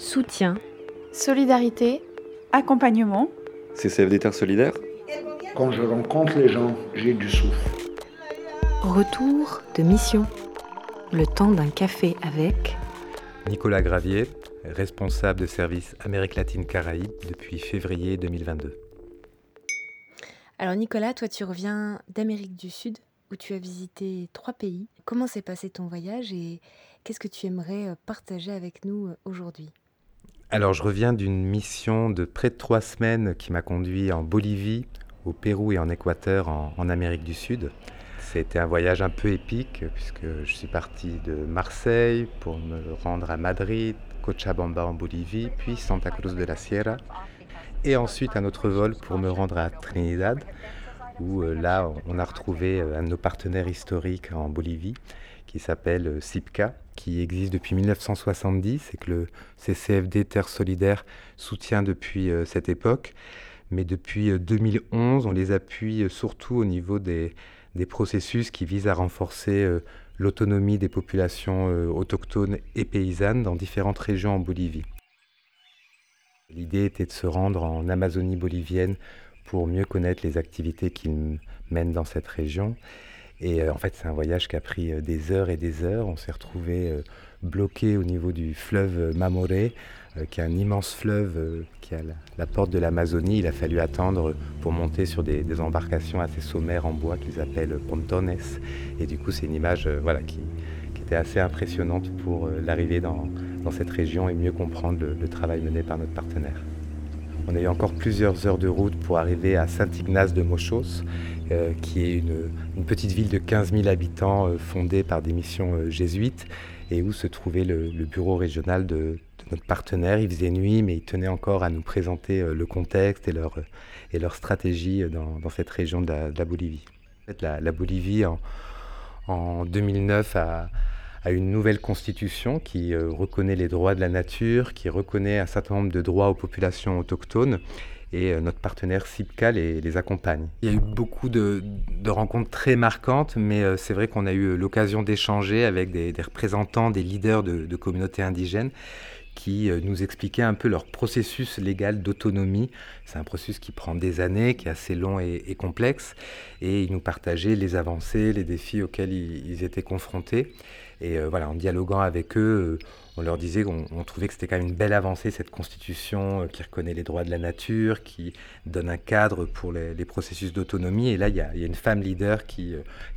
soutien, solidarité, accompagnement. CCFD Terre Solidaire Quand je rencontre les gens, j'ai du souffle. retour de mission. Le temps d'un café avec Nicolas Gravier, responsable de service Amérique latine-Caraïbes depuis février 2022. Alors Nicolas, toi tu reviens d'Amérique du Sud où tu as visité trois pays. Comment s'est passé ton voyage et qu'est-ce que tu aimerais euh, partager avec nous euh, aujourd'hui? Alors je reviens d'une mission de près de trois semaines qui m'a conduit en Bolivie, au Pérou et en Équateur en, Amérique du Sud. C'était un voyage un peu épique puisque je suis parti de Marseille pour me rendre à Madrid, Cochabamba en Bolivie, puis Santa Cruz de la Sierra, et ensuite un autre vol pour me rendre à Trinidad, où euh, là on a retrouvé euh, un de nos partenaires historiques en Bolivie qui s'appelle euh, SIPCA, qui existe depuis 1970 et que le CCFD Terre Solidaire soutient depuis euh, cette époque. Mais depuis euh, 2011, on les appuie euh, surtout au niveau des, des processus qui visent à renforcer euh, l'autonomie des populations euh, autochtones et paysannes dans différentes régions en Bolivie. L'idée était de se rendre en Amazonie bolivienne pour mieux connaître les activités qu'ils mènent dans cette région. Et euh, en fait, c'est un voyage qui a pris euh, des heures et des heures. On s'est retrouvé euh, bloqué au niveau du fleuve Mamoré, qui est un immense fleuve qui a la, porte de l'Amazonie. Il a fallu attendre pour monter sur des, embarcations assez sommaires en bois qu'ils appellent pontones. Et du coup, c'est une image voilà, qui, était assez impressionnante pour l'arrivée dans, cette région et mieux comprendre le travail mené par notre partenaire. On a eu encore plusieurs heures de route pour arriver à Saint-Ignace de Mochos, euh, qui est une, petite ville de 15 000 habitants euh, fondée par des missions euh, jésuites et où se trouvait le, bureau régional de, notre partenaire. Il faisait nuit, mais il tenait encore à nous présenter le contexte et leur, et leur stratégie dans, cette région de la, Bolivie. La, Bolivie, en 2009, a, a une nouvelle constitution qui euh, reconnaît les droits de la nature, qui reconnaît un certain nombre de droits aux populations autochtones. Et euh, notre partenaire SIPCA les, accompagne. Il y a eu beaucoup de, rencontres très marquantes, mais euh, c'est vrai qu'on a eu l'occasion d'échanger avec des, représentants, des leaders de, communautés indigènes qui nous expliquaient un peu leur processus légal d'autonomie. C'est un processus qui prend des années, qui est assez long et, complexe, et ils nous partageaient les avancées, les défis auxquels ils étaient confrontés. Et euh, voilà, en dialoguant avec eux, euh, on leur disait qu'on on trouvait que c'était quand même une belle avancée, cette constitution euh, qui reconnaît les droits de la nature, qui donne un cadre pour les, processus d'autonomie. Et là, il y, a, une femme leader qui,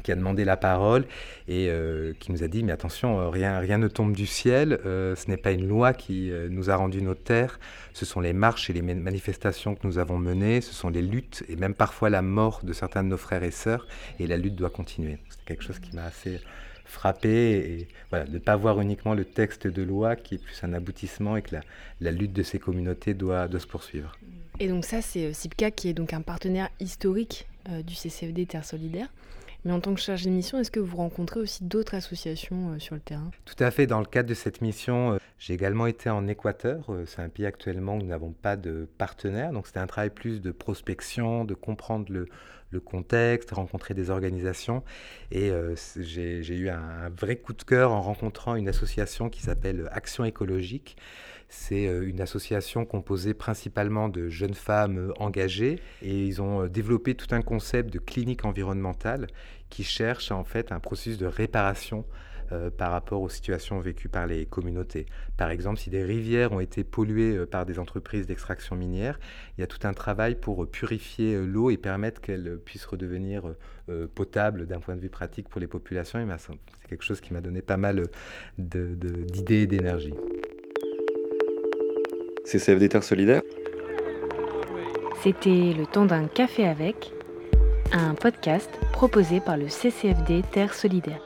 a demandé la parole et qui nous a dit, mais attention, rien, ne tombe du ciel, ce n'est pas une loi qui nous a rendu notre terre, ce sont les marches et les manifestations que nous avons menées, ce sont les luttes et même parfois la mort de certains de nos frères et sœurs, et la lutte doit continuer. C'est quelque chose qui m'a assez frappé et voilà, ne pas voir uniquement le texte de loi qui est plus un aboutissement et que la, la lutte de ces communautés doit, doit se poursuivre. Et donc ça, c'est SIPCA qui est donc un partenaire historique euh, du CCFD Terre Solidaire. Mais en tant que chargé de mission, est-ce que vous rencontrez aussi d'autres associations euh, sur le terrain? Tout à fait. Dans le cadre de cette mission, euh, j'ai également été en Équateur. Euh, c'est un pays actuellement où nous n'avons pas de partenaire. Donc c'était un travail plus de prospection, de comprendre le, le contexte, rencontrer des organisations. Et euh, j'ai eu un, vrai coup de cœur en rencontrant une association qui s'appelle Action écologique. C'est euh, une association composée principalement de jeunes femmes euh, engagées et ils ont développé tout un concept de clinique environnementale qui cherche en fait un processus de réparation euh, par rapport aux situations vécues par les communautés. Par exemple, si des rivières ont été polluées euh, par des entreprises d'extraction minière, il y a tout un travail pour purifier euh, l'eau et permettre qu'elle puisse redevenir euh, potable d'un point de vue pratique pour les populations. Et c'est quelque chose qui m'a donné pas mal d'idées et d'énergie. CCFD Terre Solidaire C'était le temps d'un café avec un podcast proposé par le CCFD Terre Solidaire.